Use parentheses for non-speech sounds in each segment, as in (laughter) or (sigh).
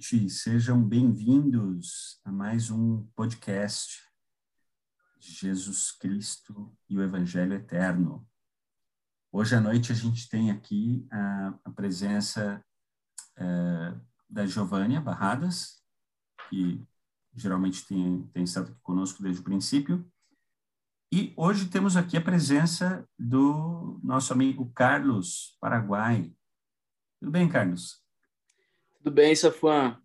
noite, sejam bem-vindos a mais um podcast Jesus Cristo e o Evangelho Eterno. Hoje à noite a gente tem aqui a, a presença é, da Giovânia Barradas, que geralmente tem, tem estado aqui conosco desde o princípio, e hoje temos aqui a presença do nosso amigo Carlos Paraguai. Tudo bem, Carlos? Tudo bem, Safan?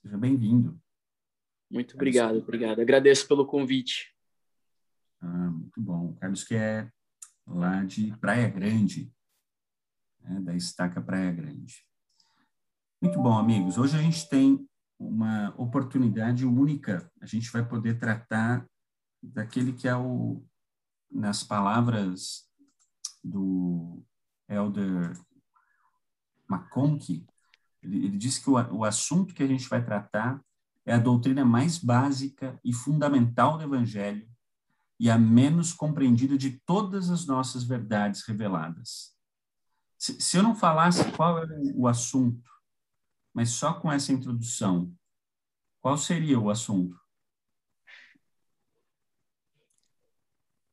Seja bem-vindo. Muito obrigado, obrigado. Agradeço pelo convite. Ah, muito bom. Carlos que é lá de Praia Grande, né, da Estaca Praia Grande. Muito bom, amigos. Hoje a gente tem uma oportunidade única. A gente vai poder tratar daquele que é o, nas palavras do Elder McConkie, ele, ele diz que o, o assunto que a gente vai tratar é a doutrina mais básica e fundamental do Evangelho e a menos compreendida de todas as nossas verdades reveladas. Se, se eu não falasse qual era o assunto, mas só com essa introdução, qual seria o assunto?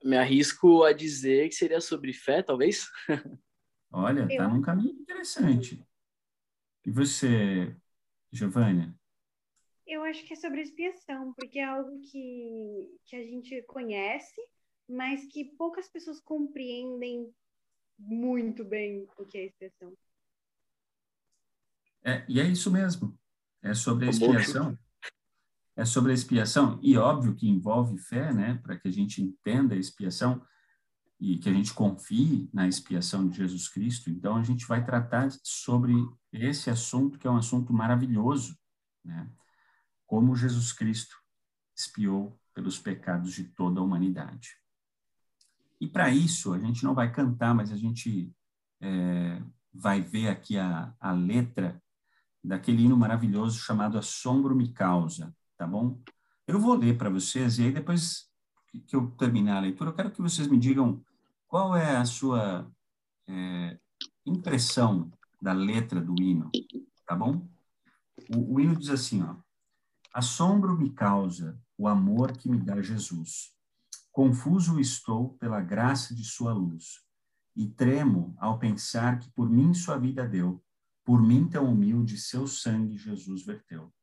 Me arrisco a dizer que seria sobre fé, talvez. (laughs) Olha, tá num caminho interessante. E você, Giovânia? Eu acho que é sobre expiação, porque é algo que, que a gente conhece, mas que poucas pessoas compreendem muito bem o que é expiação. É, e é isso mesmo. É sobre a expiação é sobre a expiação, e óbvio que envolve fé, né, para que a gente entenda a expiação e que a gente confie na expiação de Jesus Cristo. Então, a gente vai tratar sobre esse assunto, que é um assunto maravilhoso, né, como Jesus Cristo expiou pelos pecados de toda a humanidade. E para isso, a gente não vai cantar, mas a gente é, vai ver aqui a, a letra daquele hino maravilhoso chamado Assombro Me Causa, tá bom? Eu vou ler para vocês e aí depois que eu terminar a leitura, eu quero que vocês me digam qual é a sua é, impressão da letra do hino, tá bom? O, o hino diz assim, ó. Assombro me causa o amor que me dá Jesus. Confuso estou pela graça de sua luz e tremo ao pensar que por mim sua vida deu, por mim tão humilde seu sangue Jesus verteu.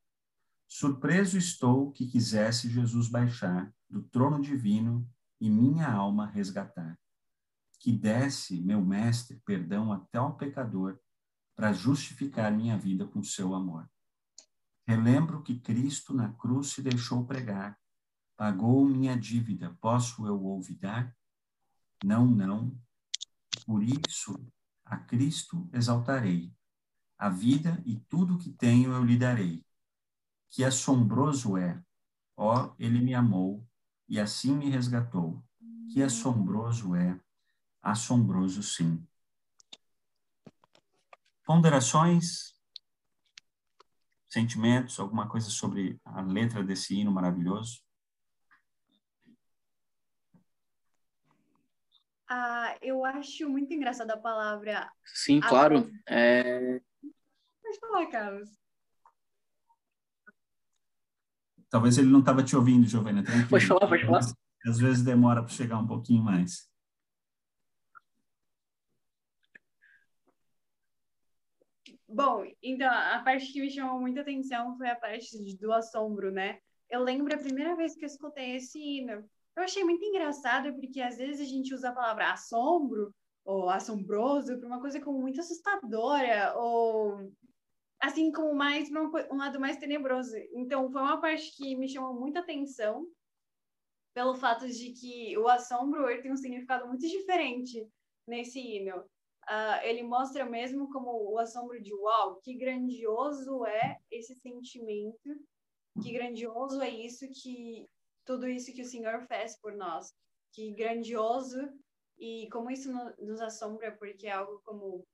Surpreso estou que quisesse Jesus baixar do trono divino e minha alma resgatar. Que desse, meu mestre, perdão até ao pecador, para justificar minha vida com seu amor. Relembro que Cristo na cruz se deixou pregar, pagou minha dívida, posso eu olvidar? Não, não. Por isso, a Cristo exaltarei. A vida e tudo que tenho eu lhe darei que assombroso é! Ó, oh, ele me amou e assim me resgatou. Que assombroso é! Assombroso sim. Ponderações, sentimentos, alguma coisa sobre a letra desse hino maravilhoso? Ah, eu acho muito engraçada a palavra. Sim, claro. É... Pode falar, Carlos. Talvez ele não estava te ouvindo, Giovana. Pode falar, pode falar. Às vezes demora para chegar um pouquinho mais. Bom, então a parte que me chamou muita atenção foi a parte do assombro, né? Eu lembro a primeira vez que eu escutei esse hino. Eu achei muito engraçado, porque às vezes a gente usa a palavra assombro ou assombroso para uma coisa como muito assustadora ou assim como mais um lado mais tenebroso. Então, foi uma parte que me chamou muita atenção pelo fato de que o assombro tem um significado muito diferente nesse hino. Uh, ele mostra mesmo como o assombro de uau, que grandioso é esse sentimento, que grandioso é isso que tudo isso que o Senhor fez por nós, que grandioso e como isso no, nos assombra porque é algo como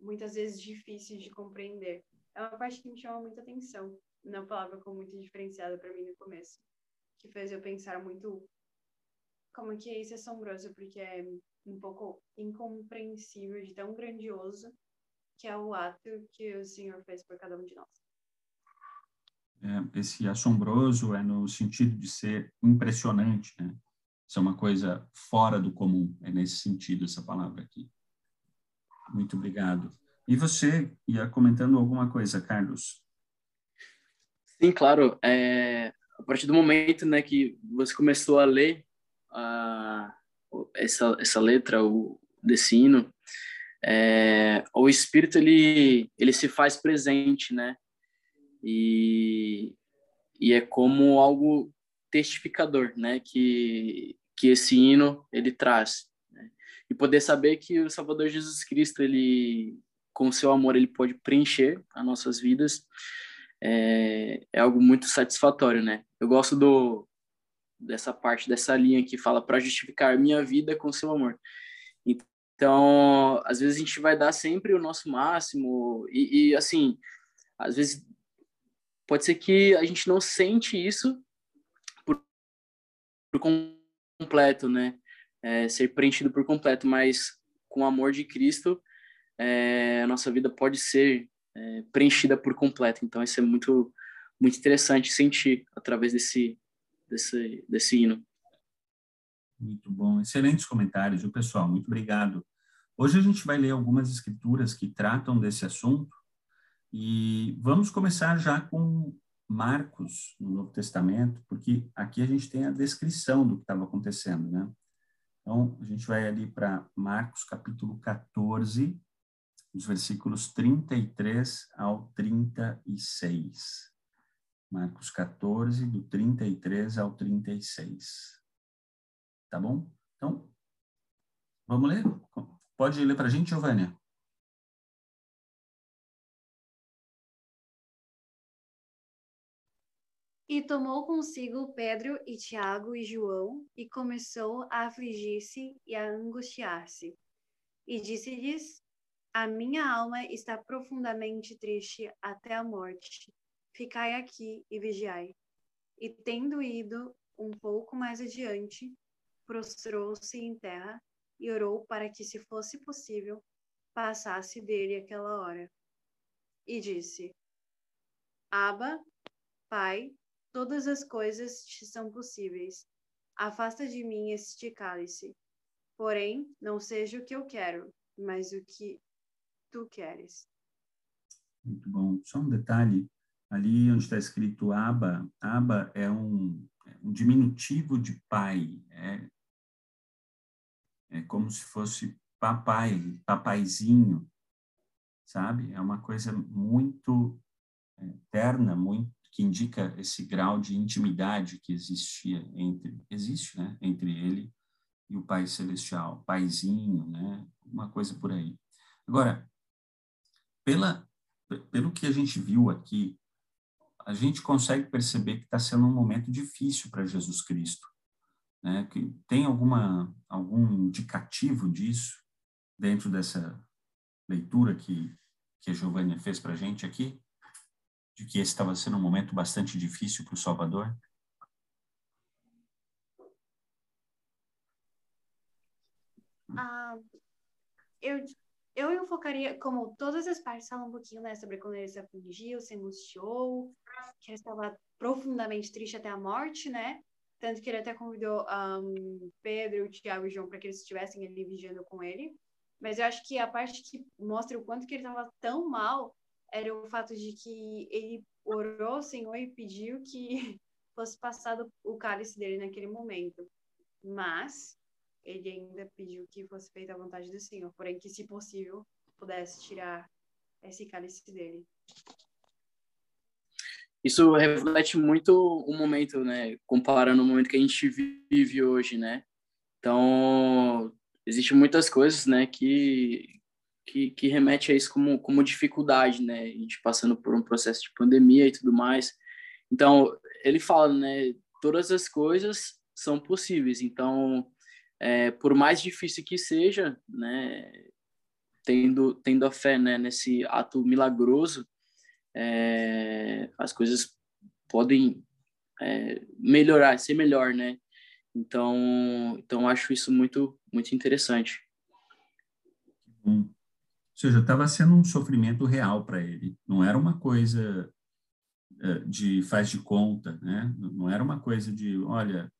muitas vezes difícil de compreender é uma parte que me chama muita atenção. Uma palavra como muito diferenciada para mim no começo, que fez eu pensar muito como que é isso assombroso, porque é um pouco incompreensível de tão grandioso que é o ato que o Senhor fez por cada um de nós. é, esse assombroso é no sentido de ser impressionante, né? Isso é uma coisa fora do comum, é nesse sentido essa palavra aqui. Muito obrigado. E você ia comentando alguma coisa, Carlos? Sim, claro. É, a partir do momento né, que você começou a ler essa, essa letra, o desse hino, é, o Espírito ele, ele se faz presente, né? E, e é como algo testificador, né? Que, que esse hino ele traz. Né? E poder saber que o Salvador Jesus Cristo, ele com seu amor, ele pode preencher as nossas vidas, é, é algo muito satisfatório, né? Eu gosto do dessa parte dessa linha que fala para justificar minha vida com seu amor. Então, às vezes a gente vai dar sempre o nosso máximo e, e assim, às vezes pode ser que a gente não sente isso por, por completo, né? É, ser preenchido por completo, mas com o amor de Cristo, é, a nossa vida pode ser é, preenchida por completo. Então, isso é muito, muito interessante sentir através desse, desse, desse hino. Muito bom, excelentes comentários, viu, pessoal? Muito obrigado. Hoje a gente vai ler algumas escrituras que tratam desse assunto e vamos começar já com Marcos no Novo Testamento, porque aqui a gente tem a descrição do que estava acontecendo, né? Então, a gente vai ali para Marcos capítulo 14, os versículos 33 ao 36. Marcos 14, do 33 ao 36. Tá bom? Então, vamos ler? Pode ler para a gente, Giovânia? E tomou consigo Pedro e Tiago e João, e começou a afligir-se e a angustiar-se. E disse-lhes: A minha alma está profundamente triste até a morte. Ficai aqui e vigiai. E tendo ido um pouco mais adiante, prostrou-se em terra e orou para que, se fosse possível, passasse dele aquela hora. E disse: Aba, Pai, todas as coisas te são possíveis. Afasta de mim este cálice. Porém, não seja o que eu quero, mas o que tu queres. Muito bom. Só um detalhe. Ali onde está escrito Aba, Aba é um, um diminutivo de pai. É, é como se fosse papai, papaizinho, sabe? É uma coisa muito é, terna, muito que indica esse grau de intimidade que existia entre existe, né, entre ele e o Pai celestial, paizinho, né, uma coisa por aí. Agora, pela pelo que a gente viu aqui, a gente consegue perceber que está sendo um momento difícil para Jesus Cristo. Né? Que tem alguma, algum indicativo disso dentro dessa leitura que, que a Giovânia fez para a gente aqui? De que esse estava sendo um momento bastante difícil para o Salvador? Ah, eu, eu enfocaria, como todas as partes falam um pouquinho né, sobre quando ele se afligiu, se angustiou, que ele estava profundamente triste até a morte, né? Tanto que ele até convidou um, Pedro, Tiago e João para que eles estivessem ali vigiando com ele. Mas eu acho que a parte que mostra o quanto que ele estava tão mal era o fato de que ele orou ao Senhor e pediu que (laughs) fosse passado o cálice dele naquele momento. Mas ele ainda pediu que fosse feita a vontade do Senhor, porém que, se possível, pudesse tirar esse cálice dele isso reflete muito o momento, né? Comparando o momento que a gente vive hoje, né? Então, existem muitas coisas, né, que, que, que remete a isso como, como dificuldade, né? A gente passando por um processo de pandemia e tudo mais. Então, ele fala, né, todas as coisas são possíveis. Então, é, por mais difícil que seja, né, tendo, tendo a fé, né, nesse ato milagroso, é, as coisas podem é, melhorar, ser melhor, né? Então, então acho isso muito, muito interessante. Hum. Ou seja, estava sendo um sofrimento real para ele. Não era uma coisa eh, de faz de conta, né? Não era uma coisa de, olha,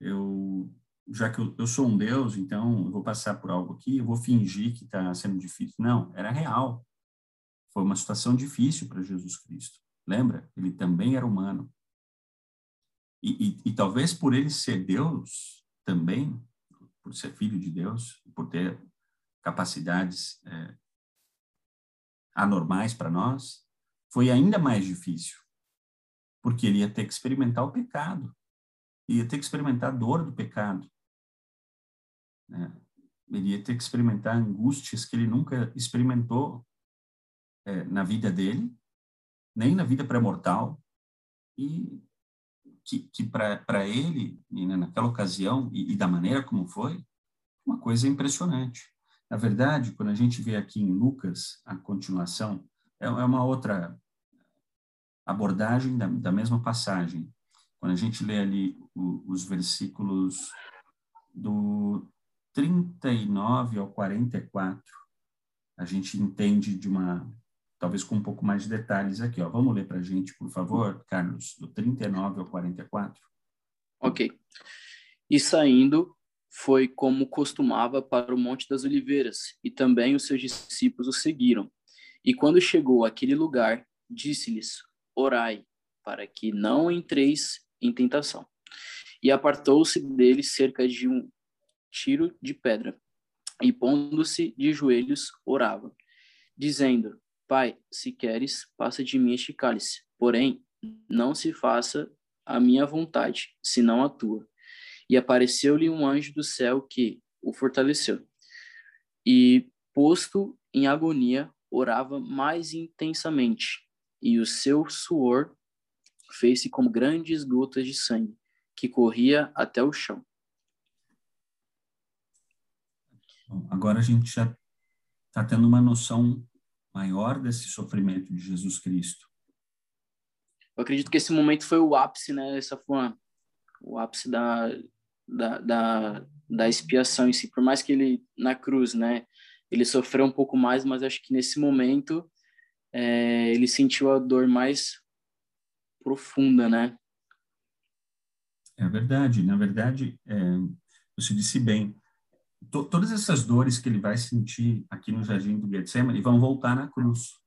eu já que eu, eu sou um Deus, então eu vou passar por algo aqui, eu vou fingir que está sendo difícil. Não, era real. Foi uma situação difícil para Jesus Cristo. Lembra? Ele também era humano. E, e, e, talvez por ele ser Deus também, por ser filho de Deus, por ter capacidades é, anormais para nós, foi ainda mais difícil, porque ele ia ter que experimentar o pecado, ia ter que experimentar a dor do pecado, né? ele ia ter que experimentar angústias que ele nunca experimentou é, na vida dele, nem na vida pré-mortal, e que, que para ele, né, naquela ocasião, e, e, da maneira como foi, uma coisa impressionante. Na verdade, quando a gente vê aqui em Lucas, a continuação, é, é uma outra abordagem da, da, mesma passagem. Quando a gente lê ali o, os versículos do 39 ao 44, a gente entende de uma talvez com um pouco mais de detalhes aqui. Ó. Vamos ler para a gente, por favor, Carlos, do 39 ao 44. Ok. E saindo, foi como costumava para o Monte das Oliveiras, e também os seus discípulos o seguiram. E quando chegou àquele lugar, disse-lhes: Orai, para que não entreis em tentação. E apartou-se dele cerca de um tiro de pedra, e pondo-se de joelhos, orava, dizendo: Pai, se queres, passa de mim este cálice. Porém, não se faça a minha vontade, senão a tua. E apareceu-lhe um anjo do céu que o fortaleceu. E, posto em agonia, orava mais intensamente, e o seu suor fez-se como grandes gotas de sangue, que corria até o chão. Agora a gente já está tendo uma noção maior desse sofrimento de Jesus Cristo. Eu acredito que esse momento foi o ápice, né? Essa foi o ápice da, da, da, da expiação em si. Por mais que ele, na cruz, né? Ele sofreu um pouco mais, mas acho que nesse momento é, ele sentiu a dor mais profunda, né? É verdade. Na verdade, é, você disse bem, to, todas essas dores que ele vai sentir aqui no jardim do Getsemane vão voltar na cruz.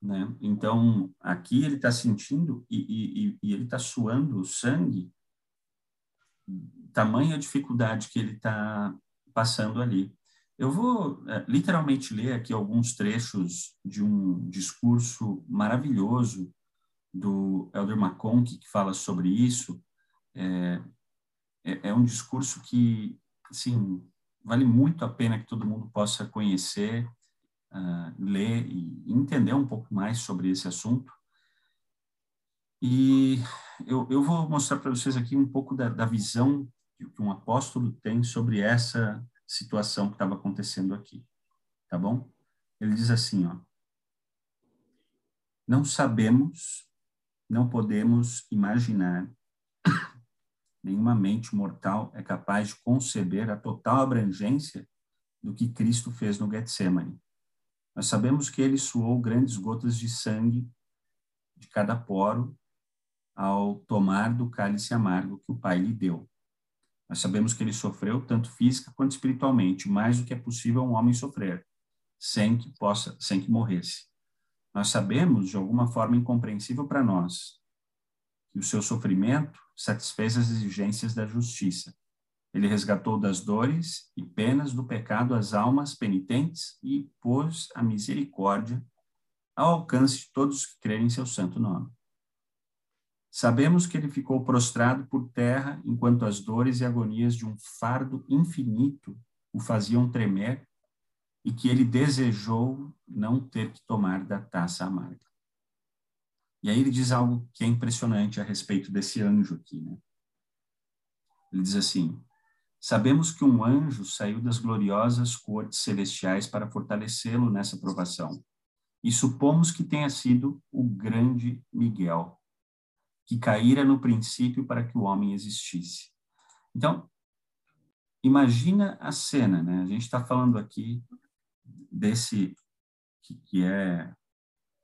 Né? Então, aqui ele está sentindo e, e, e ele está suando sangue, tamanha dificuldade que ele está passando ali. Eu vou é, literalmente ler aqui alguns trechos de um discurso maravilhoso do Elder McConkie, que fala sobre isso. É, é, é um discurso que assim, vale muito a pena que todo mundo possa conhecer, uh, ler e entender um pouco mais sobre esse assunto. E eu, eu vou mostrar para vocês aqui um pouco da, da visão que um apóstolo tem sobre essa situação que estava acontecendo aqui, tá bom? Ele diz assim, ó, não sabemos, não podemos imaginar Nenhuma mente mortal é capaz de conceber a total abrangência do que Cristo fez no Getsemane. Nós sabemos que ele suou grandes gotas de sangue de cada poro ao tomar do cálice amargo que o Pai lhe deu. Nós sabemos que ele sofreu tanto física quanto espiritualmente, mais do que é possível um homem sofrer, sem que possa, sem que morresse. Nós sabemos, de alguma forma incompreensível para nós, que o seu sofrimento satisfez as exigências da justiça. Ele resgatou das dores e penas do pecado as almas penitentes e pôs a misericórdia ao alcance de todos que crerem em seu santo nome. Sabemos que ele ficou prostrado por terra enquanto as dores e agonias de um fardo infinito o faziam tremer e que ele desejou não ter que tomar da taça amarga. E aí ele diz algo que é impressionante a respeito desse anjo aqui, né? Ele diz assim: Sabemos que um anjo saiu das gloriosas cortes celestiais para fortalecê-lo nessa provação. E supomos que tenha sido o grande Miguel, que caíra no princípio para que o homem existisse. Então, imagina a cena, né? A gente está falando aqui desse que, que é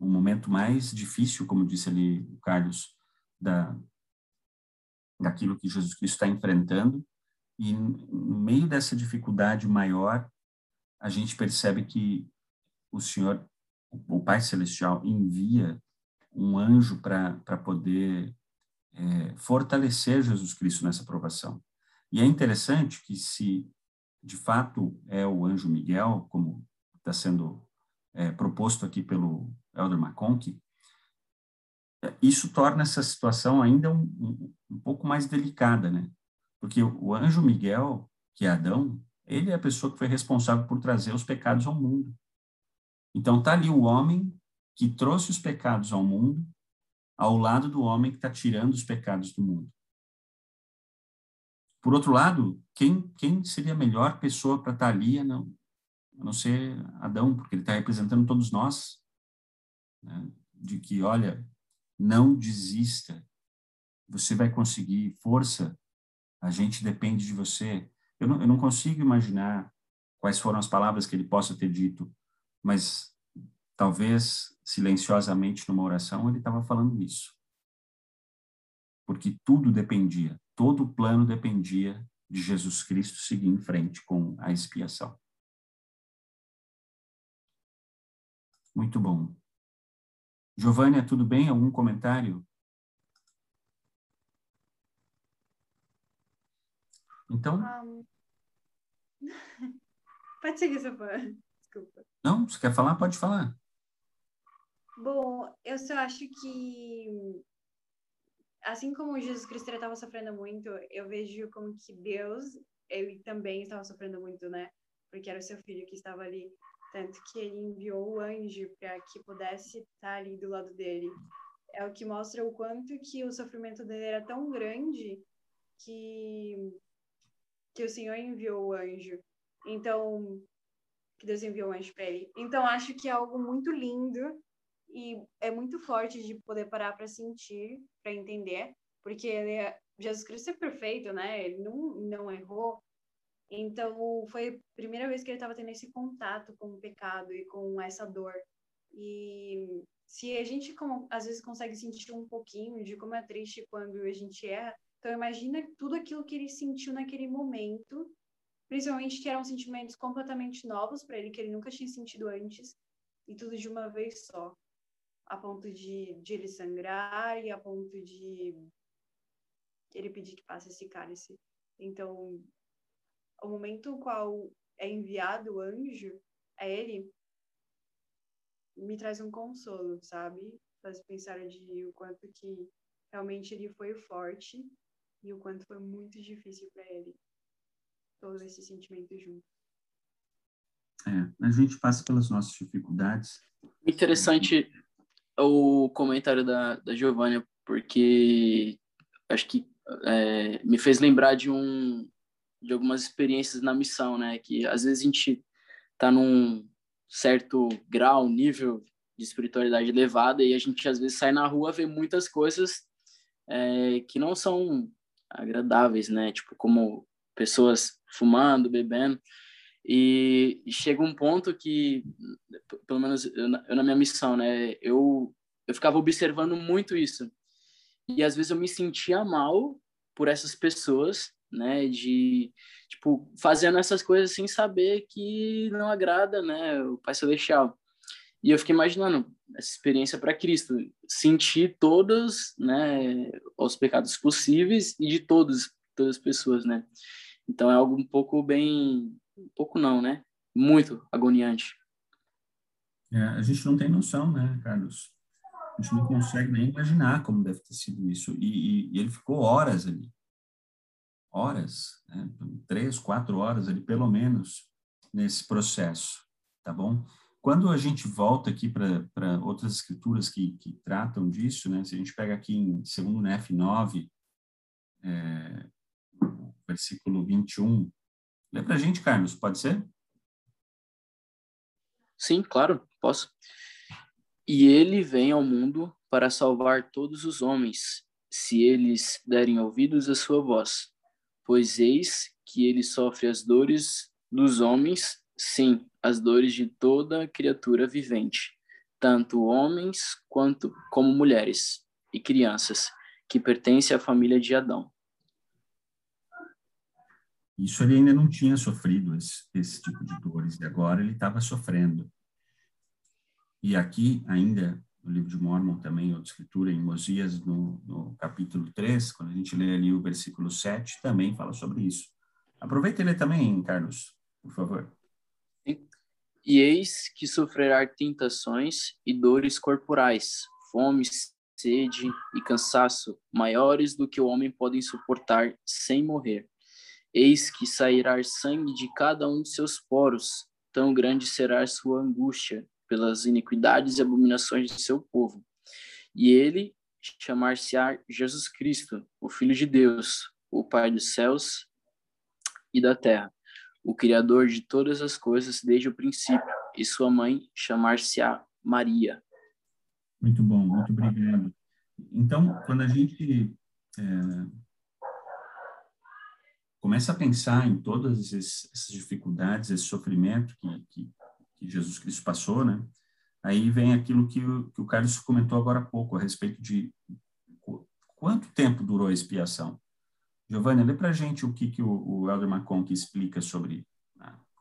o momento mais difícil, como disse ali o Carlos, da, daquilo que Jesus Cristo está enfrentando, e no meio dessa dificuldade maior, a gente percebe que o Senhor, o Pai Celestial, envia um anjo para poder é, fortalecer Jesus Cristo nessa provação. E é interessante que se de fato é o anjo Miguel, como está sendo é, proposto aqui pelo Elder McConkie, isso torna essa situação ainda um, um, um, pouco mais delicada, né? Porque o anjo Miguel, que é Adão, ele é a pessoa que foi responsável por trazer os pecados ao mundo. Então tá ali o homem que trouxe os pecados ao mundo, ao lado do homem que está tirando os pecados do mundo. Por outro lado, quem, quem seria a melhor pessoa para estar tá ali não, a não ser Adão, porque ele está representando todos nós, né? de que, olha, não desista, você vai conseguir, força, a gente depende de você. Eu não, eu não consigo imaginar quais foram as palavras que ele possa ter dito, mas talvez silenciosamente numa oração ele estava falando isso. Porque tudo dependia, todo o plano dependia de Jesus Cristo seguir em frente com a expiação. Muito bom. Giovânia, tudo bem? Algum comentário? Então. Um... (laughs) Pode seguir, Sofia. Desculpa. Não, você quer falar? Pode falar. Bom, eu só acho que, assim como Jesus Cristo estava sofrendo muito, eu vejo como que Deus, ele também estava sofrendo muito, né? Porque era o seu filho que estava ali. Tanto que ele enviou o anjo para que pudesse estar ali do lado dele. É o que mostra o quanto que o sofrimento dele era tão grande que, que o Senhor enviou o anjo. Então, que Deus enviou o anjo para ele. Então, acho que é algo muito lindo e é muito forte de poder parar para sentir, para entender, porque é, Jesus Cristo é perfeito, né? Ele não, não errou. Então, foi a primeira vez que ele estava tendo esse contato com o pecado e com essa dor. E se a gente, como, às vezes, consegue sentir um pouquinho de como é triste quando a gente erra, então imagina tudo aquilo que ele sentiu naquele momento, principalmente que eram sentimentos completamente novos para ele, que ele nunca tinha sentido antes, e tudo de uma vez só a ponto de, de ele sangrar e a ponto de ele pedir que passe esse cálice. Então, o momento qual é enviado o anjo a ele me traz um consolo, sabe? Faz pensar de o quanto que realmente ele foi forte e o quanto foi muito difícil para ele todos esses sentimentos juntos. É, a gente passa pelas nossas dificuldades. Interessante o comentário da, da Giovanna, porque acho que é, me fez lembrar de um de algumas experiências na missão, né? Que às vezes a gente tá num certo grau, nível de espiritualidade elevada e a gente às vezes sai na rua vê muitas coisas é, que não são agradáveis, né? Tipo como pessoas fumando, bebendo. E chega um ponto que, pelo menos eu, eu, na minha missão, né, eu, eu ficava observando muito isso. E às vezes eu me sentia mal por essas pessoas, né, de, tipo, fazendo essas coisas sem saber que não agrada, né, o Pai Celestial. E eu fiquei imaginando essa experiência para Cristo, sentir todos, né, os pecados possíveis e de todos, todas as pessoas, né. Então é algo um pouco bem um pouco não, né? Muito agoniante. É, a gente não tem noção, né, Carlos? A gente não consegue nem imaginar como deve ter sido isso. E, e, e ele ficou horas ali. Horas, né? três, quatro horas ali, pelo menos, nesse processo, tá bom? Quando a gente volta aqui para outras escrituras que, que tratam disso, né? Se a gente pega aqui em 2 Nef 9, é, versículo 21, Lê para a gente, Carlos, pode ser? Sim, claro, posso. E ele vem ao mundo para salvar todos os homens, se eles derem ouvidos à sua voz. Pois eis que ele sofre as dores dos homens, sim, as dores de toda criatura vivente, tanto homens quanto como mulheres e crianças, que pertencem à família de Adão. Isso ele ainda não tinha sofrido esse, esse tipo de dores, e agora ele estava sofrendo. E aqui, ainda, no livro de Mormon, também, outra escritura, em Mosias, no, no capítulo 3, quando a gente lê ali o versículo 7, também fala sobre isso. Aproveita e lê também, Carlos, por favor. E eis que sofrerá tentações e dores corporais, fome, sede e cansaço maiores do que o homem pode suportar sem morrer. Eis que sairá sangue de cada um de seus poros, tão grande será sua angústia pelas iniquidades e abominações de seu povo. E ele chamar-se-á Jesus Cristo, o Filho de Deus, o Pai dos céus e da terra o Criador de todas as coisas desde o princípio, e sua mãe chamar-se-á Maria. Muito bom, muito obrigado. Então, quando a gente é, começa a pensar em todas essas dificuldades, esse sofrimento que, que, que, Jesus Cristo passou, né? Aí vem aquilo que o, que o Carlos comentou agora há pouco, a respeito de quanto tempo durou a expiação. Giovanni, lê para gente o que, que o, o Elder Macon explica sobre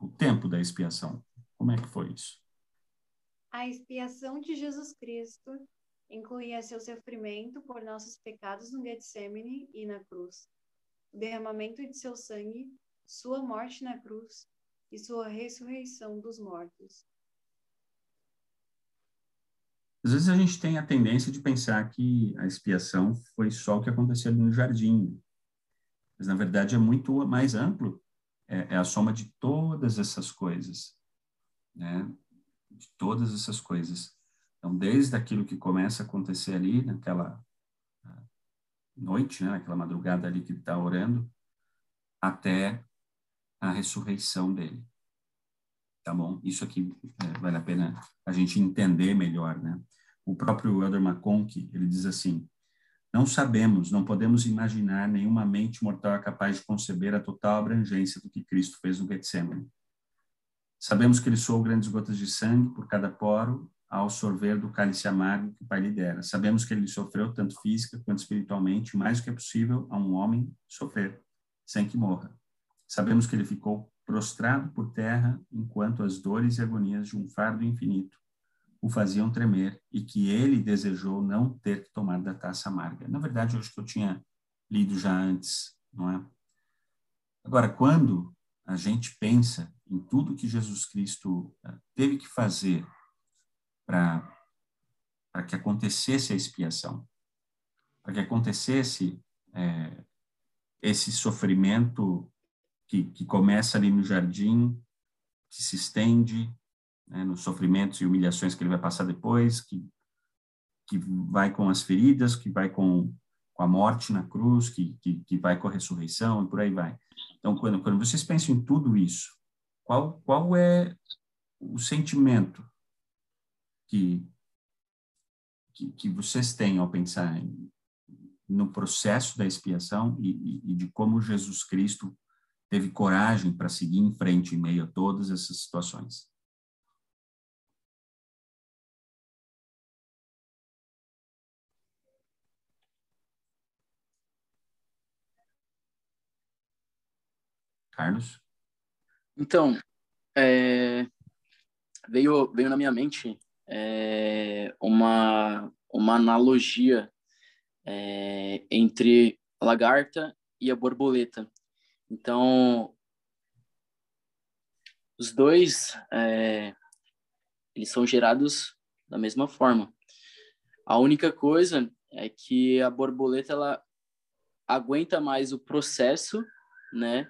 o tempo da expiação. Como é que foi isso? A expiação de Jesus Cristo incluía seu sofrimento por nossos pecados no Getsemane e na cruz, o derramamento de seu sangue, sua morte na cruz e sua ressurreição dos mortos. Às vezes a gente tem a tendência de pensar que a expiação foi só o que aconteceu ali no jardim, mas na verdade é muito mais amplo, é, é a soma de todas essas coisas, né? De todas essas coisas. Então, desde aquilo que começa a acontecer ali naquela noite, né, naquela madrugada ali que está orando, até a ressurreição dele. Tá bom? Isso aqui é, vale a pena a gente entender melhor, né? O próprio Elder McConkie, ele diz assim, não sabemos, não podemos imaginar nenhuma mente mortal capaz de conceber a total abrangência do que Cristo fez no Getsemane. Sabemos que ele soou grandes gotas de sangue por cada poro ao sorver do cálice amargo que o Pai lhe dera. Sabemos que ele sofreu tanto física quanto espiritualmente, mais do que é possível a um homem sofrer, sem que morra. Sabemos que ele ficou prostrado por terra enquanto as dores e agonias de um fardo infinito o faziam tremer e que ele desejou não ter que tomar da taça amarga. Na verdade, eu acho que eu tinha lido já antes, não é? Agora, quando a gente pensa em tudo que Jesus Cristo eh, teve que fazer para para que acontecesse a expiação, para que acontecesse é, esse sofrimento que, que começa ali no jardim, que se estende, né, nos sofrimentos e humilhações que ele vai passar depois, que, que vai com as feridas, que vai com, com a morte na cruz, que, que, que vai com a ressurreição e por aí vai. Então, quando, quando vocês pensam em tudo isso, qual, qual é o sentimento que, que, que vocês têm ao pensar em, no processo da expiação e, e, e de como Jesus Cristo teve coragem para seguir em frente em meio a todas essas situações? Carlos? Então, é, veio, veio na minha mente é, uma, uma analogia é, entre a lagarta e a borboleta. Então, os dois, é, eles são gerados da mesma forma. A única coisa é que a borboleta, ela aguenta mais o processo, né,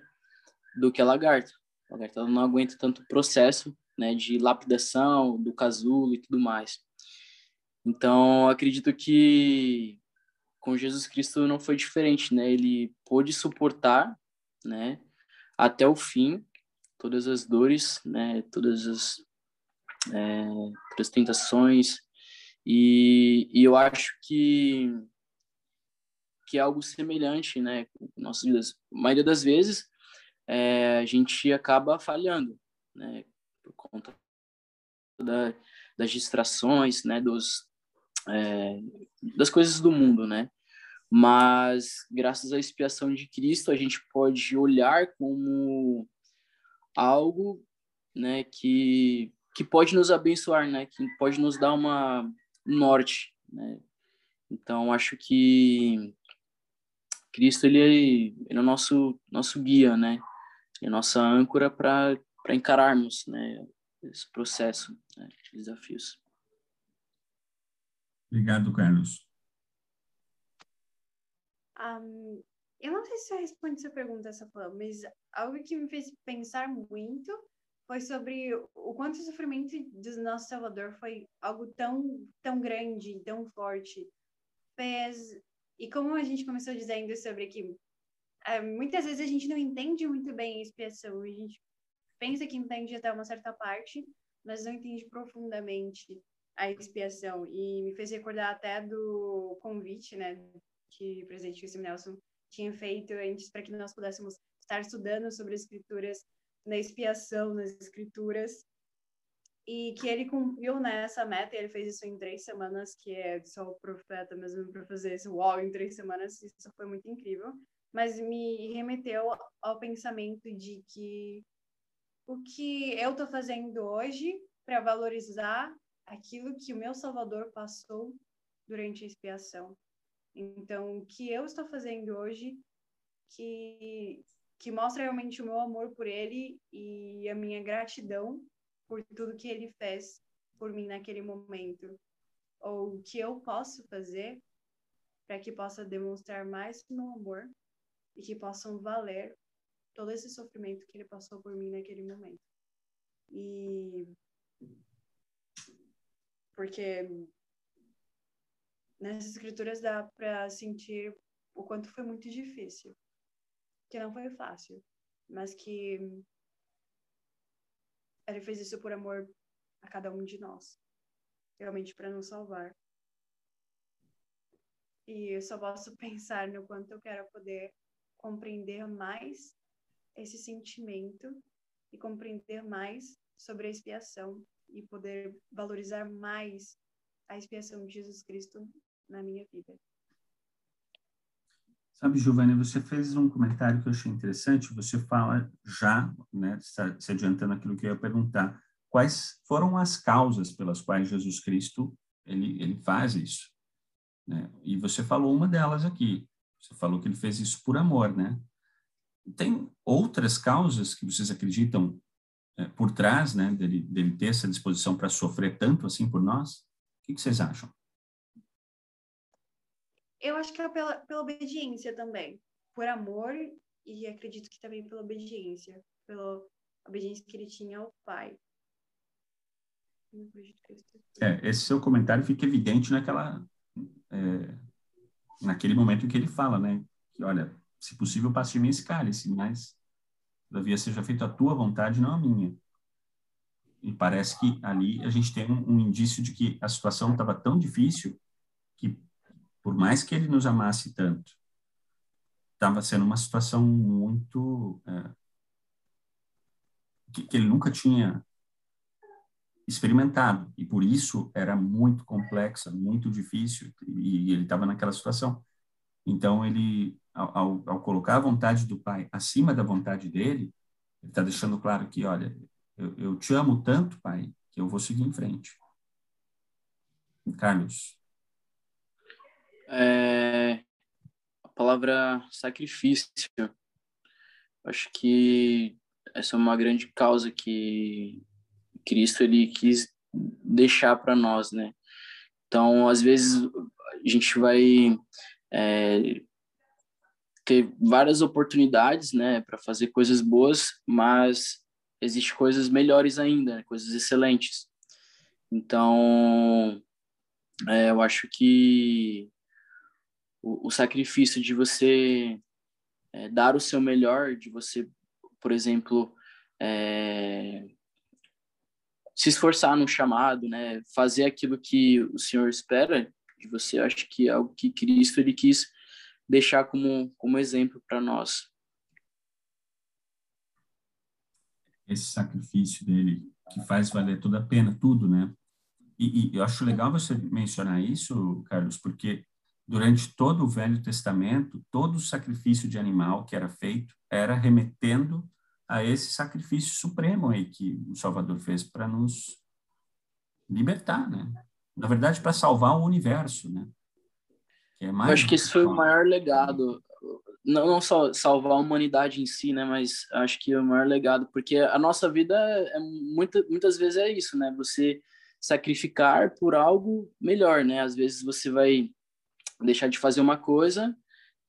do que a lagarta. A lagarta ela não aguenta tanto processo né, de lapidação, do casulo e tudo mais. Então, acredito que com Jesus Cristo não foi diferente, né? Ele pôde suportar, né, até o fim, todas as dores, né, todas as, é, todas as tentações, e, e eu acho que que é algo semelhante, né, nossas vidas. A maioria das vezes é, a gente acaba falhando, né? Por conta da, das distrações, né, dos, é, das coisas do mundo, né? Mas, graças à expiação de Cristo, a gente pode olhar como algo, né, que, que pode nos abençoar, né, que pode nos dar uma norte, né? Então, acho que Cristo, ele é, ele é o nosso, nosso guia, né? É a nossa âncora para encararmos, né, esse processo né, de desafios. Obrigado, Carlos. Um, eu não sei se eu respondi essa pergunta forma, mas algo que me fez pensar muito foi sobre o quanto o sofrimento do nosso Salvador foi algo tão tão grande, tão forte. Fez e como a gente começou dizendo sobre que é, muitas vezes a gente não entende muito bem a expiação, a gente pensa que entende até uma certa parte, mas não entende profundamente a expiação. E me fez recordar até do convite, né, que o presidente Wilson Nelson tinha feito antes para que nós pudéssemos estar estudando sobre as escrituras, na expiação, nas escrituras, e que ele cumpriu nessa né, meta, e ele fez isso em três semanas, que é só o profeta mesmo para fazer esse uau em três semanas, isso foi muito incrível, mas me remeteu ao pensamento de que o que eu estou fazendo hoje para valorizar aquilo que o meu Salvador passou durante a expiação. Então, o que eu estou fazendo hoje que que mostra realmente o meu amor por ele e a minha gratidão por tudo que ele fez por mim naquele momento. Ou o que eu posso fazer para que possa demonstrar mais meu amor e que possam valer todo esse sofrimento que ele passou por mim naquele momento. E porque nessas escrituras dá para sentir o quanto foi muito difícil, que não foi fácil, mas que ele fez isso por amor a cada um de nós, realmente para nos salvar. E eu só posso (laughs) pensar no quanto eu quero poder compreender mais esse sentimento e compreender mais sobre a expiação e poder valorizar mais a expiação de Jesus Cristo na minha vida. Sabe, Giovanni, você fez um comentário que eu achei interessante. Você fala já, né, se adiantando aquilo que eu ia perguntar, quais foram as causas pelas quais Jesus Cristo ele, ele faz isso? Né? E você falou uma delas aqui. Você falou que ele fez isso por amor, né? Tem outras causas que vocês acreditam é, por trás, né, dele, dele ter essa disposição para sofrer tanto assim por nós? O que, que vocês acham? Eu acho que é pela, pela obediência também. Por amor e acredito que também pela obediência. Pela obediência que ele tinha ao pai. É, esse seu comentário fica evidente naquela é, naquele momento em que ele fala, né? Que olha, se possível, passe de mim esse cálice, mas todavia seja feita a tua vontade, não a minha. E parece que ali a gente tem um, um indício de que a situação estava tão difícil que por mais que ele nos amasse tanto, estava sendo uma situação muito é, que, que, ele nunca tinha experimentado e por isso era muito complexa, muito difícil e, e ele estava naquela situação. Então ele, ao, ao, colocar a vontade do pai acima da vontade dele, ele está deixando claro que, olha, eu, eu te amo tanto, pai, que eu vou seguir em frente. Carlos é, a palavra sacrifício. Acho que essa é uma grande causa que Cristo ele quis deixar para nós, né? Então, às vezes a gente vai é, ter várias oportunidades, né, para fazer coisas boas, mas existem coisas melhores ainda, né? coisas excelentes. Então, é, eu acho que o, o sacrifício de você é, dar o seu melhor, de você, por exemplo, é, se esforçar no chamado, né, fazer aquilo que o Senhor espera de você, acho que é algo que Cristo ele quis deixar como como exemplo para nós. Esse sacrifício dele que faz valer toda a pena, tudo, né? e, e eu acho legal você mencionar isso, Carlos, porque durante todo o Velho Testamento, todo o sacrifício de animal que era feito era remetendo a esse sacrifício supremo aí que o Salvador fez para nos libertar, né? Na verdade, para salvar o universo, né? Que é mais Eu acho que esse foi o maior legado, não, não só salvar a humanidade em si, né? Mas acho que é o maior legado, porque a nossa vida é muita, muitas vezes é isso, né? Você sacrificar por algo melhor, né? Às vezes você vai deixar de fazer uma coisa,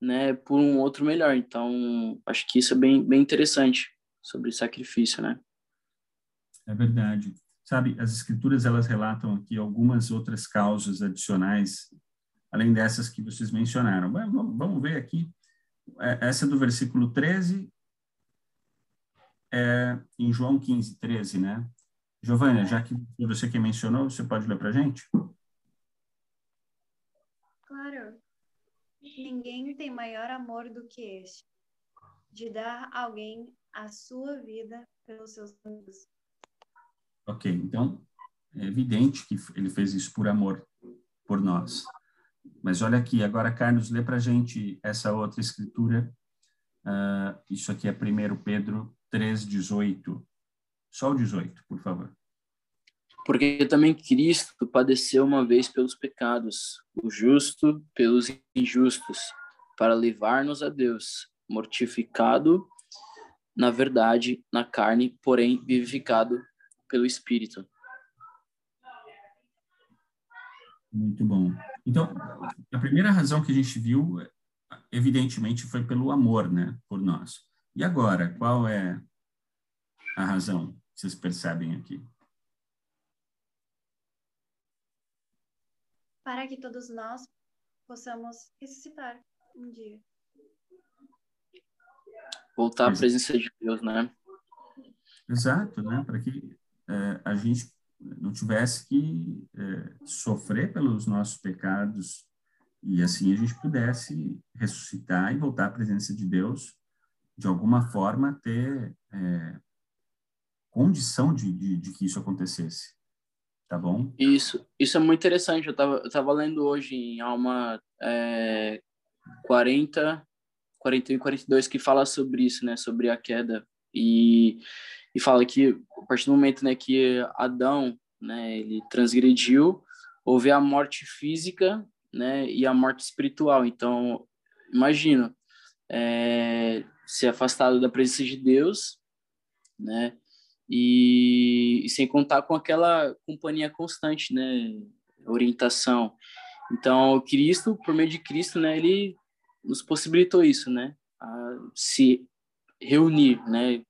né, por um outro melhor. Então, acho que isso é bem, bem interessante sobre sacrifício, né? É verdade. Sabe, as escrituras elas relatam aqui algumas outras causas adicionais, além dessas que vocês mencionaram. Vamos ver aqui. É, essa do versículo 13, é em João 15, 13, né? Giovânia, já que você que mencionou, você pode ler para a gente? Claro. Ninguém tem maior amor do que este, de dar a alguém a sua vida pelos seus amigos. Ok, então é evidente que ele fez isso por amor por nós. Mas olha aqui, agora, Carlos, lê para a gente essa outra escritura. Uh, isso aqui é 1 Pedro 3,18. Só o 18, por favor. Porque também Cristo padeceu uma vez pelos pecados, o justo pelos injustos, para levar-nos a Deus, mortificado na verdade, na carne, porém vivificado pelo Espírito. Muito bom. Então, a primeira razão que a gente viu, evidentemente, foi pelo amor, né, por nós. E agora, qual é a razão que vocês percebem aqui? Para que todos nós possamos ressuscitar um dia. Voltar à presença de Deus, né? Exato, né? Para que é, a gente não tivesse que é, sofrer pelos nossos pecados e assim a gente pudesse ressuscitar e voltar à presença de Deus, de alguma forma ter é, condição de, de, de, que isso acontecesse. Tá bom? Isso, isso é muito interessante. Eu estava eu tava lendo hoje em Alma é, 40, 41 e 42 que fala sobre isso, né? Sobre a queda. E e fala que a partir do momento né, que Adão né, ele transgrediu, houve a morte física né, e a morte espiritual. Então, imagina, é, ser afastado da presença de Deus, né, e, e, sem contar com aquela companhia constante, né, orientação. Então, Cristo, por meio de Cristo, né, ele nos possibilitou isso, né, a se reunir, né,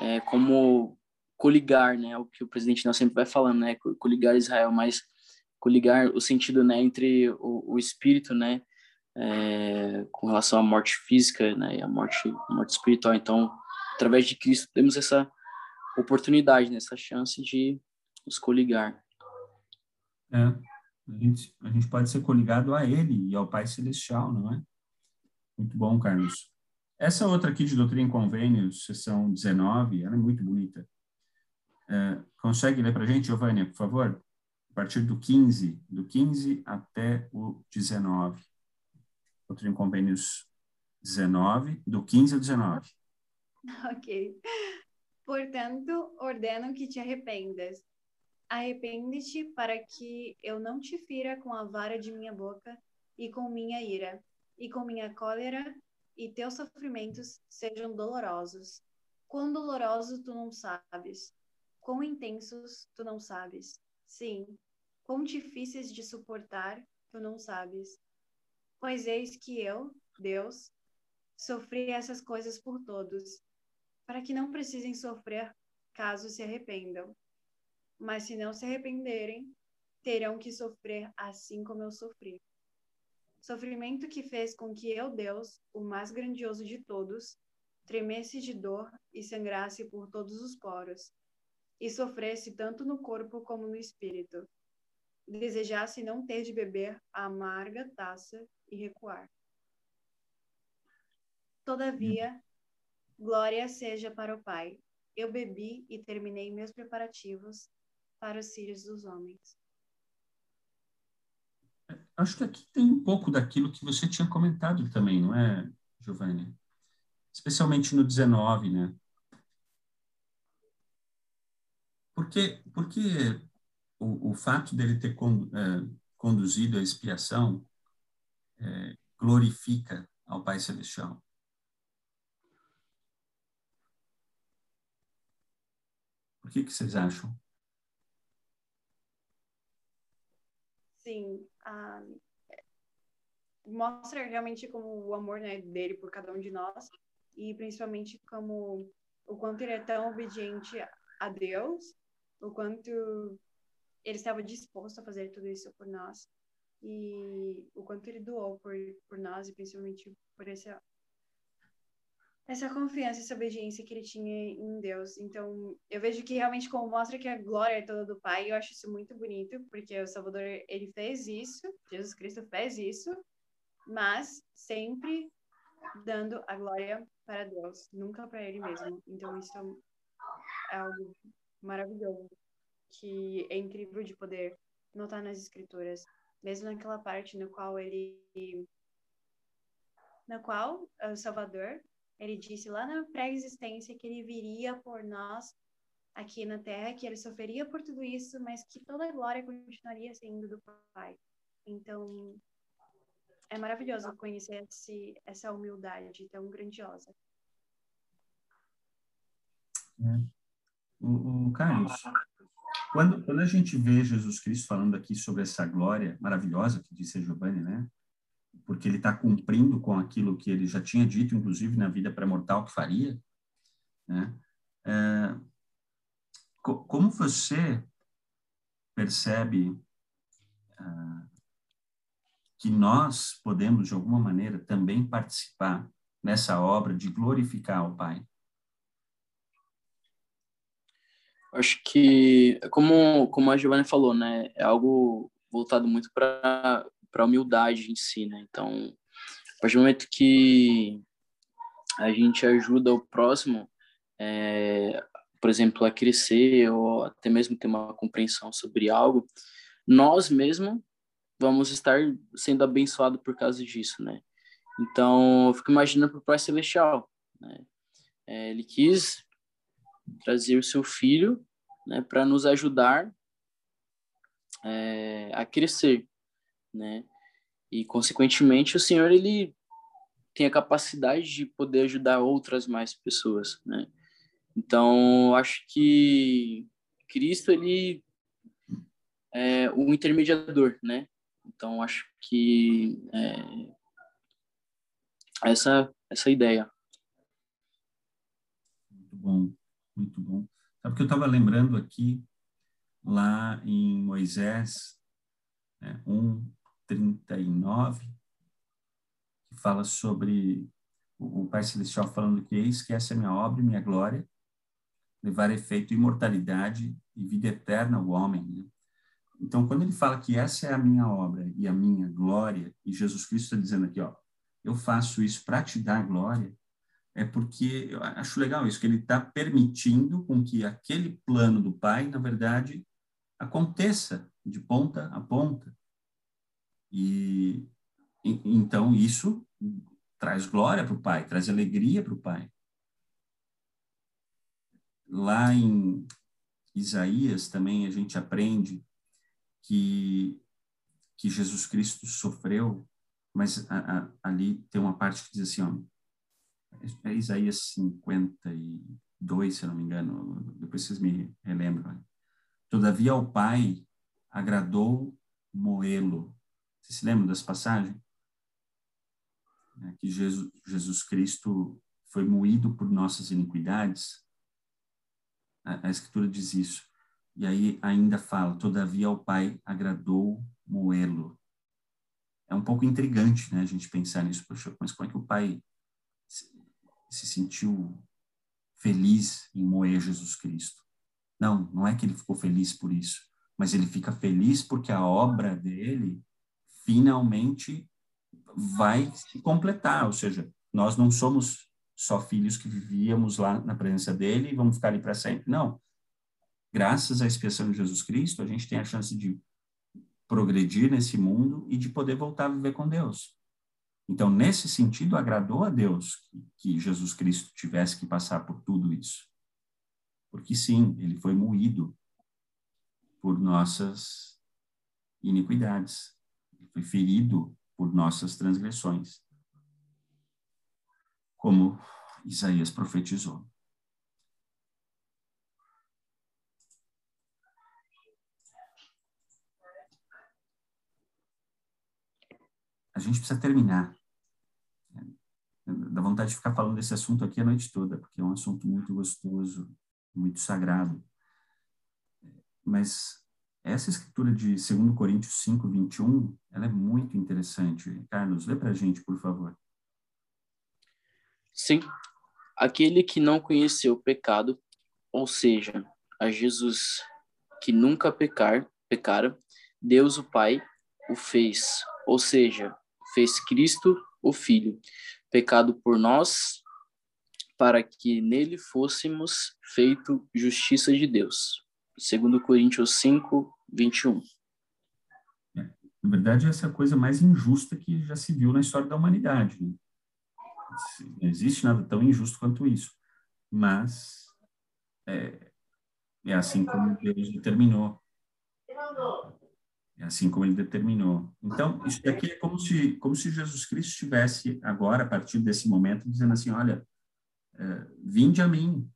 é, como coligar, né, o que o presidente não sempre vai falando, né, coligar Israel, mas coligar o sentido, né, entre o, o espírito, né, é, com relação à morte física, né, e a morte, morte espiritual. Então, através de Cristo temos essa oportunidade, né, essa chance de nos coligar. É, a gente, a gente pode ser coligado a Ele e ao Pai Celestial, não é? Muito bom, Carlos. Essa outra aqui de Doutrina e Convênios, sessão 19, ela é muito bonita. É, consegue ler para a gente, Giovânia, por favor? A partir do 15, do 15 até o 19. Doutrina e Convênios 19, do 15 ao 19. (laughs) Ok. Portanto, ordeno que te arrependas. Arrepende-te para que eu não te fira com a vara de minha boca e com minha ira, e com minha cólera e teus sofrimentos sejam dolorosos. Quão dolorosos tu não sabes, quão intensos tu não sabes. Sim, quão difíceis de suportar tu não sabes. Pois eis que eu, Deus, sofri essas coisas por todos, para que não precisem sofrer caso se arrependam. Mas se não se arrependerem, terão que sofrer assim como eu sofri. Sofrimento que fez com que eu, Deus, o mais grandioso de todos, tremesse de dor e sangrasse por todos os poros, e sofresse tanto no corpo como no espírito. Desejasse não ter de beber a amarga taça e recuar. Todavia, glória seja para o Pai. Eu bebi e terminei meus preparativos para os filhos dos homens. acho que aqui tem um pouco daquilo que você tinha comentado também, não é, Giovanni? Especialmente no 19, né? Porque, porque o, o fato dele ter é, conduzido a expiação é, glorifica ao Pai Celestial. O que, que vocês acham? Sim, ah, mostra realmente como o amor né, dele por cada um de nós e principalmente como o quanto ele é tão obediente a Deus, o quanto ele estava disposto a fazer tudo isso por nós e o quanto ele doou por, por nós e principalmente por essa essa confiança, essa obediência que ele tinha em Deus. Então, eu vejo que realmente como mostra que a glória é toda do Pai, eu acho isso muito bonito, porque o Salvador, ele fez isso, Jesus Cristo fez isso, mas sempre dando a glória para Deus, nunca para ele mesmo. Então, isso é algo maravilhoso, que é incrível de poder notar nas escrituras, mesmo naquela parte no qual ele na qual o Salvador ele disse lá na pré-existência que ele viria por nós aqui na terra, que ele sofreria por tudo isso, mas que toda a glória continuaria sendo do Pai. Então, é maravilhoso conhecer esse, essa humildade tão grandiosa. É. O, o, Carlos, quando, quando a gente vê Jesus Cristo falando aqui sobre essa glória maravilhosa que disse a Giovanni, né? Porque ele está cumprindo com aquilo que ele já tinha dito, inclusive na vida pré-mortal que faria, né? É, co como você percebe uh, que nós podemos, de alguma maneira, também participar nessa obra de glorificar o Pai? Acho que, como, como a Giovanna falou, né, é algo voltado muito para para a humildade em si, né? Então, a partir do momento que a gente ajuda o próximo, é, por exemplo, a crescer ou até mesmo ter uma compreensão sobre algo, nós mesmos vamos estar sendo abençoados por causa disso, né? Então, eu fico imaginando o Pai Celestial, né? É, ele quis trazer o seu filho, né, para nos ajudar é, a crescer né? E consequentemente o Senhor ele tem a capacidade de poder ajudar outras mais pessoas, né? Então, acho que Cristo ele é o intermediador, né? Então, acho que é, essa essa ideia. Muito bom, muito bom. Sabe que eu estava lembrando aqui lá em Moisés, né, um 39, que fala sobre o Pai Celestial falando que eis que essa é minha obra e minha glória, levar efeito imortalidade e vida eterna ao homem. Né? Então, quando ele fala que essa é a minha obra e a minha glória, e Jesus Cristo está dizendo aqui, ó, eu faço isso para te dar glória, é porque eu acho legal isso, que ele está permitindo com que aquele plano do Pai, na verdade, aconteça de ponta a ponta. E então isso traz glória para o Pai, traz alegria para o Pai. Lá em Isaías também a gente aprende que que Jesus Cristo sofreu, mas a, a, ali tem uma parte que diz assim, ó, é Isaías 52, se não me engano, depois vocês me relembram. Todavia ao Pai agradou moê-lo você se lembra das passagens? É que Jesus, Jesus Cristo foi moído por nossas iniquidades. A, a Escritura diz isso. E aí ainda fala, todavia ao Pai agradou moê-lo. É um pouco intrigante, né, a gente pensar nisso. Poxa, mas como é que o Pai se, se sentiu feliz em moer Jesus Cristo? Não, não é que ele ficou feliz por isso, mas ele fica feliz porque a obra dele finalmente vai se completar, ou seja, nós não somos só filhos que vivíamos lá na presença dele e vamos ficar ali para sempre. Não. Graças à expiação de Jesus Cristo, a gente tem a chance de progredir nesse mundo e de poder voltar a viver com Deus. Então, nesse sentido, agradou a Deus que Jesus Cristo tivesse que passar por tudo isso. Porque sim, ele foi moído por nossas iniquidades. Foi ferido por nossas transgressões. Como Isaías profetizou. a gente precisa terminar. Dá vontade de ficar falando desse assunto aqui a noite toda, porque é um assunto muito gostoso, muito sagrado. Mas essa escritura de 2 Coríntios 5, 21, ela é muito interessante. Carlos, lê para a gente, por favor. Sim. Aquele que não conheceu o pecado, ou seja, a Jesus que nunca pecar, pecara, Deus o Pai o fez, ou seja, fez Cristo, o Filho, pecado por nós, para que nele fôssemos feito justiça de Deus. Segundo Coríntios 5, 21. É, na verdade, essa é a coisa mais injusta que já se viu na história da humanidade. Né? Não existe nada tão injusto quanto isso. Mas é, é assim como Deus determinou. É assim como ele determinou. Então, isso daqui é como se, como se Jesus Cristo estivesse agora, a partir desse momento, dizendo assim, olha, é, vinde a mim,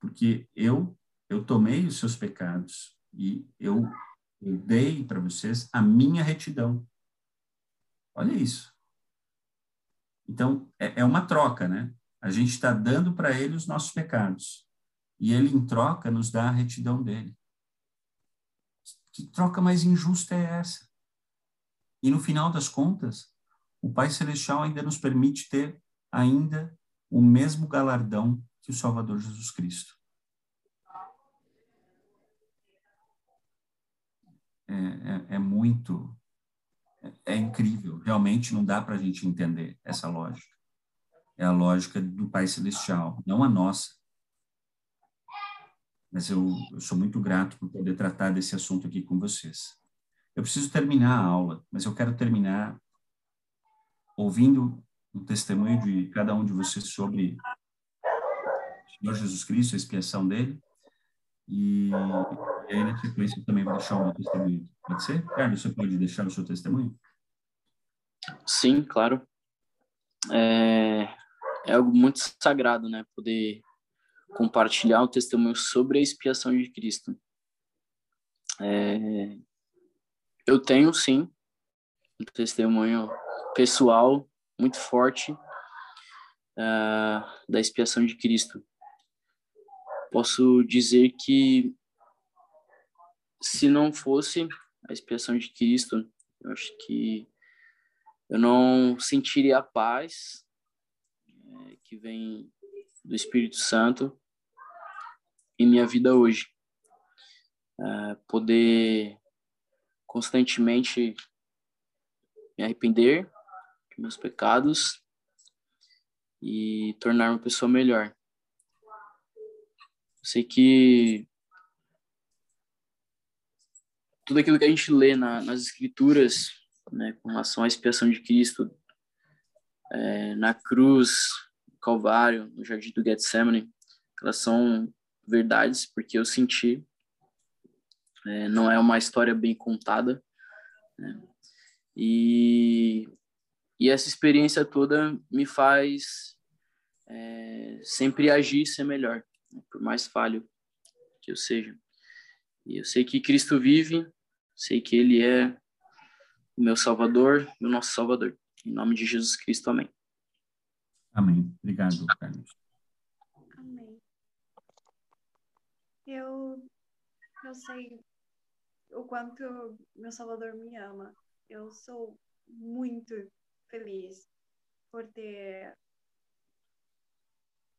porque eu, eu tomei os seus pecados e eu, eu dei para vocês a minha retidão. Olha isso. Então, é, é uma troca, né? A gente está dando para ele os nossos pecados. E ele, em troca, nos dá a retidão dele. Que troca mais injusta é essa? E no final das contas, o Pai Celestial ainda nos permite ter ainda o mesmo galardão que o Salvador Jesus Cristo. É, é, é muito, é, incrível. Realmente não dá para a gente entender essa lógica. É a lógica do Pai Celestial, não a nossa mas eu, eu, sou muito grato por poder tratar desse assunto aqui com vocês. Eu preciso terminar a aula, mas eu quero terminar ouvindo um testemunho de cada um de vocês sobre o Senhor Jesus Cristo, a expiação dele. E, e aí, na sequência, eu também vou deixar o meu testemunho. Pode ser? Carlos, você pode deixar o seu testemunho? Sim, claro. É, é algo muito sagrado, né? Poder compartilhar o testemunho sobre a expiação de Cristo. É, eu tenho, sim, um testemunho pessoal muito forte uh, da expiação de Cristo. Posso dizer que se não fosse a expiação de Cristo, eu acho que eu não sentiria a paz é, que vem do Espírito Santo em minha vida hoje. Uh, poder constantemente me arrepender de meus pecados e tornar uma pessoa melhor. Eu sei que tudo aquilo que a gente lê na, nas escrituras, né, com relação à expiação de Cristo, é, na cruz, no Calvário, no Jardim do Getsemane, elas são verdades, porque eu senti. É, não é uma história bem contada. Né? E, e essa experiência toda me faz é, sempre agir e ser melhor, né? por mais falho que eu seja. E eu sei que Cristo vive, sei que Ele é o meu Salvador, o nosso Salvador. Em nome de Jesus Cristo, amém. Amém. Obrigado, Carlos. Eu, eu sei o quanto meu Salvador me ama. Eu sou muito feliz por ter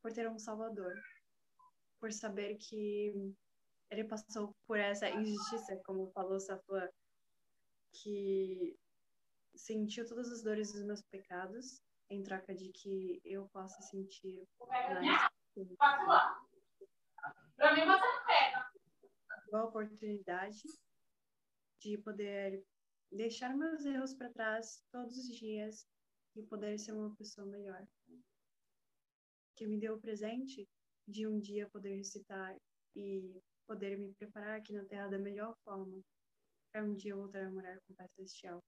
por ter um Salvador, por saber que ele passou por essa injustiça, como falou Safã, que sentiu todas as dores dos meus pecados em troca de que eu possa sentir Para mim, você não pega. A oportunidade de poder deixar meus erros para trás todos os dias e poder ser uma pessoa melhor. Que me deu o presente de um dia poder recitar e poder me preparar aqui na Terra da melhor forma, para um dia voltar a morar com o Pai Celestial.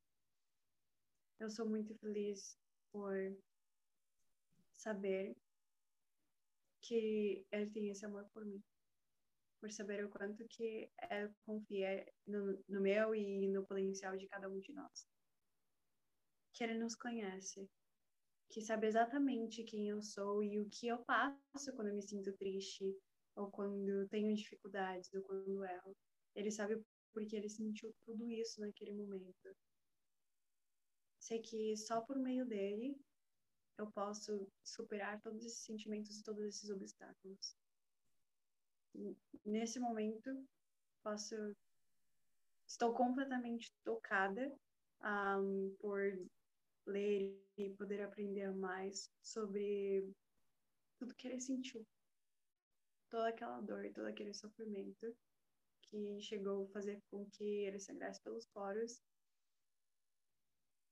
Eu sou muito feliz por saber que Ele tem esse amor por mim, por saber o quanto que Ele confia no, no meu e no potencial de cada um de nós. Que Ele nos conhece, que sabe exatamente quem eu sou e o que eu passo quando eu me sinto triste, ou quando tenho dificuldades, ou quando erro. Ele sabe porque ele sentiu tudo isso naquele momento. Sei que só por meio dele eu posso superar todos esses sentimentos e todos esses obstáculos. Nesse momento, posso estou completamente tocada um, por ler e poder aprender mais sobre tudo que ele sentiu. Toda aquela dor, todo aquele sofrimento que chegou a fazer com que ele sangrasse pelos poros.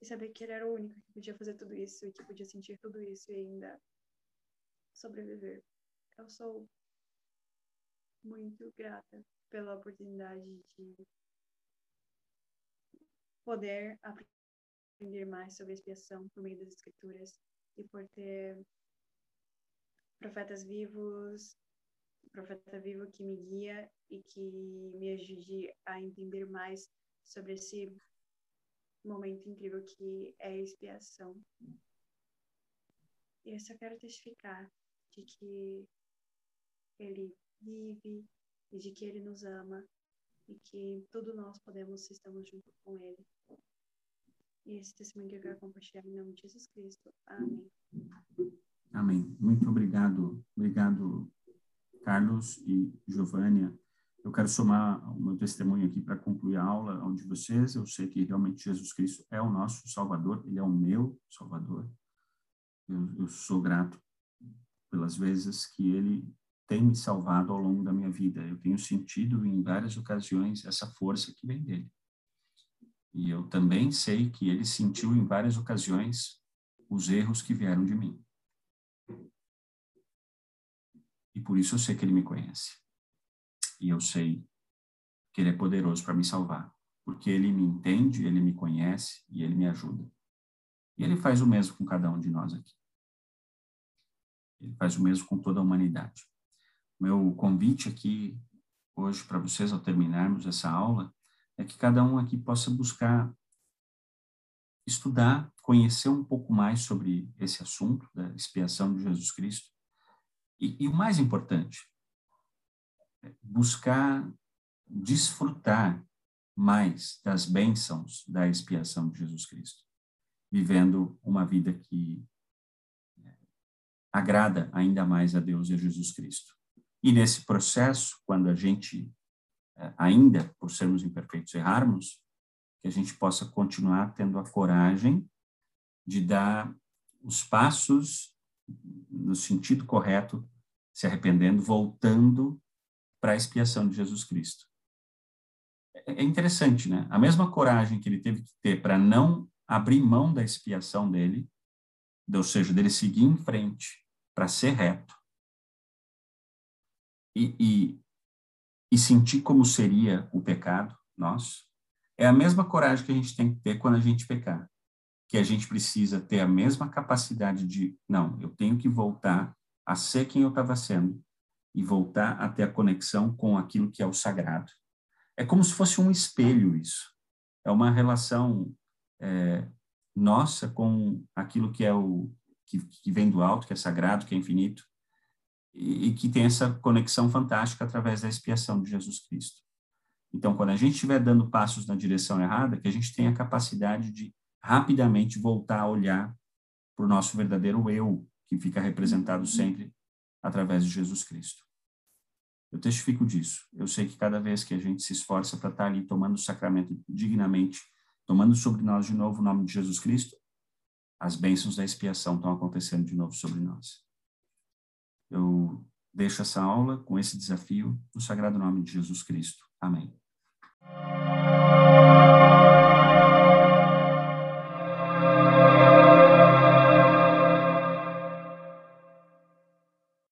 E saber que ele era o único que podia fazer tudo isso e que podia sentir tudo isso e ainda sobreviver. Eu sou muito grata pela oportunidade de poder aprender mais sobre a expiação por meio das escrituras e por ter profetas vivos, profeta vivo que me guia e que me ajude a entender mais sobre esse momento incrível que é a expiação. E eu só quero testificar de que ele vive e de que ele nos ama e que tudo nós podemos se estamos junto com ele. E esse testemunho que eu quero compartilhar em nome de Jesus Cristo. Amém. Amém. Muito obrigado. Obrigado, Carlos e Giovânia. Eu quero somar o meu testemunho aqui para concluir a aula onde vocês. Eu sei que realmente Jesus Cristo é o nosso Salvador, ele é o meu Salvador. Eu, eu sou grato pelas vezes que ele tem me salvado ao longo da minha vida. Eu tenho sentido em várias ocasiões essa força que vem dele. E eu também sei que ele sentiu em várias ocasiões os erros que vieram de mim. E por isso eu sei que ele me conhece. E eu sei que ele é poderoso para me salvar, porque ele me entende, ele me conhece e ele me ajuda. E ele faz o mesmo com cada um de nós aqui. Ele faz o mesmo com toda a humanidade. Meu convite aqui hoje para vocês ao terminarmos essa aula é que cada um aqui possa buscar estudar, conhecer um pouco mais sobre esse assunto da expiação de Jesus Cristo. E, e o mais importante, é buscar desfrutar mais das bênçãos da expiação de Jesus Cristo, vivendo uma vida que agrada ainda mais a Deus e a Jesus Cristo. E nesse processo, quando a gente é, ainda por sermos imperfeitos, errarmos, que a gente possa continuar tendo a coragem de dar os passos no sentido correto, se arrependendo, voltando para a expiação de Jesus Cristo. É, é interessante, né? A mesma coragem que ele teve que ter para não abrir mão da expiação dele, ou seja, dele seguir em frente para ser reto, e, e, e sentir como seria o pecado nosso, é a mesma coragem que a gente tem que ter quando a gente pecar. Que a gente precisa ter a mesma capacidade de, não, eu tenho que voltar a ser quem eu estava sendo e voltar a ter a conexão com aquilo que é o sagrado. É como se fosse um espelho isso. É uma relação é, nossa com aquilo que é o que, que vem do alto, que é sagrado, que é infinito, e, que tem essa conexão fantástica através da expiação de Jesus Cristo. Então, quando a gente estiver dando passos na direção errada, que a gente tenha a capacidade de rapidamente voltar a olhar para o nosso verdadeiro eu, que fica representado uhum. sempre através de Jesus Cristo. Eu testifico disso. Eu sei que cada vez que a gente se esforça para estar ali tomando o sacramento dignamente, tomando sobre nós de novo o nome de Jesus Cristo, as bênçãos da expiação estão acontecendo de novo sobre nós. Eu deixo essa aula com esse desafio no sagrado nome de Jesus Cristo. Amém.